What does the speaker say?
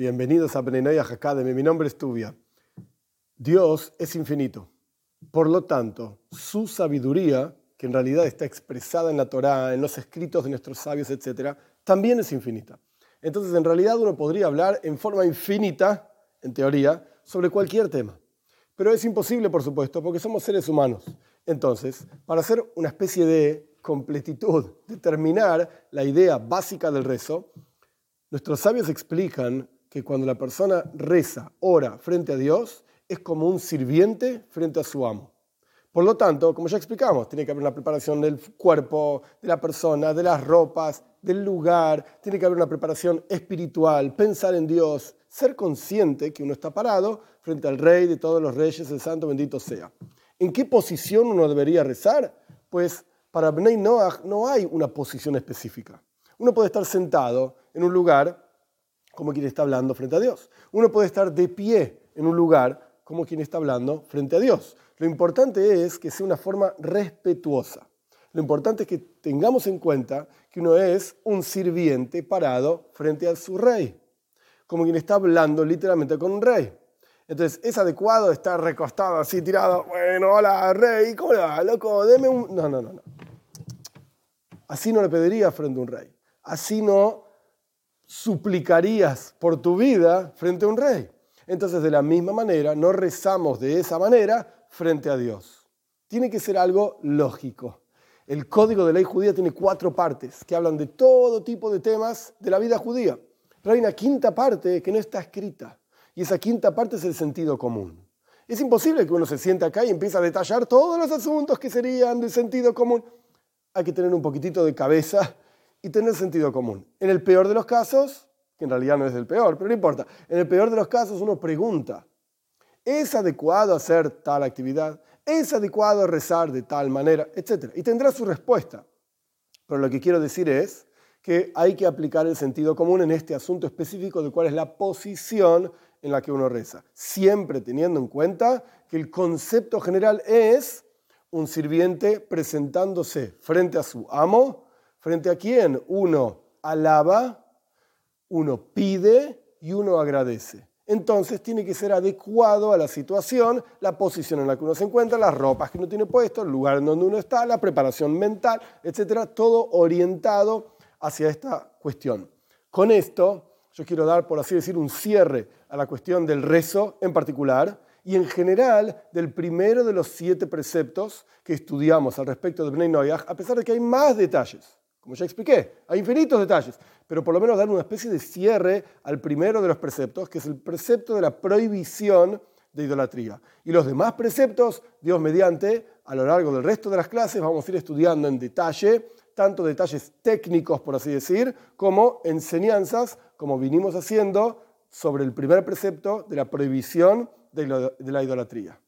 Bienvenidos a Benenoya Academy. Mi nombre es Tubia. Dios es infinito. Por lo tanto, su sabiduría, que en realidad está expresada en la Torá, en los escritos de nuestros sabios, etc., también es infinita. Entonces, en realidad uno podría hablar en forma infinita, en teoría, sobre cualquier tema. Pero es imposible, por supuesto, porque somos seres humanos. Entonces, para hacer una especie de completitud, determinar la idea básica del rezo, nuestros sabios explican que cuando la persona reza, ora frente a Dios, es como un sirviente frente a su amo. Por lo tanto, como ya explicamos, tiene que haber una preparación del cuerpo, de la persona, de las ropas, del lugar, tiene que haber una preparación espiritual, pensar en Dios, ser consciente que uno está parado frente al Rey de todos los reyes, el Santo bendito sea. ¿En qué posición uno debería rezar? Pues para Bnei Noach no hay una posición específica. Uno puede estar sentado en un lugar como quien está hablando frente a Dios. Uno puede estar de pie en un lugar como quien está hablando frente a Dios. Lo importante es que sea una forma respetuosa. Lo importante es que tengamos en cuenta que uno es un sirviente parado frente a su rey, como quien está hablando literalmente con un rey. Entonces, ¿es adecuado estar recostado así, tirado? Bueno, hola, rey, ¿cómo le loco? Deme un... No, no, no, no. Así no le pediría frente a un rey. Así no suplicarías por tu vida frente a un rey. Entonces, de la misma manera, no rezamos de esa manera frente a Dios. Tiene que ser algo lógico. El código de ley judía tiene cuatro partes que hablan de todo tipo de temas de la vida judía. Pero hay una quinta parte que no está escrita. Y esa quinta parte es el sentido común. Es imposible que uno se siente acá y empiece a detallar todos los asuntos que serían del sentido común. Hay que tener un poquitito de cabeza y tener sentido común. En el peor de los casos, que en realidad no es el peor, pero no importa, en el peor de los casos uno pregunta, ¿es adecuado hacer tal actividad? ¿Es adecuado rezar de tal manera? Etcétera. Y tendrá su respuesta. Pero lo que quiero decir es que hay que aplicar el sentido común en este asunto específico de cuál es la posición en la que uno reza, siempre teniendo en cuenta que el concepto general es un sirviente presentándose frente a su amo, frente a quien uno alaba, uno pide y uno agradece. Entonces tiene que ser adecuado a la situación, la posición en la que uno se encuentra, las ropas que uno tiene puesto, el lugar en donde uno está, la preparación mental, etcétera, todo orientado hacia esta cuestión. Con esto yo quiero dar, por así decir, un cierre a la cuestión del rezo en particular y en general del primero de los siete preceptos que estudiamos al respecto de Bnei Noyach, a pesar de que hay más detalles. Como ya expliqué, hay infinitos detalles, pero por lo menos dar una especie de cierre al primero de los preceptos, que es el precepto de la prohibición de idolatría. Y los demás preceptos, Dios mediante, a lo largo del resto de las clases vamos a ir estudiando en detalle tanto detalles técnicos, por así decir, como enseñanzas, como vinimos haciendo sobre el primer precepto de la prohibición de la idolatría.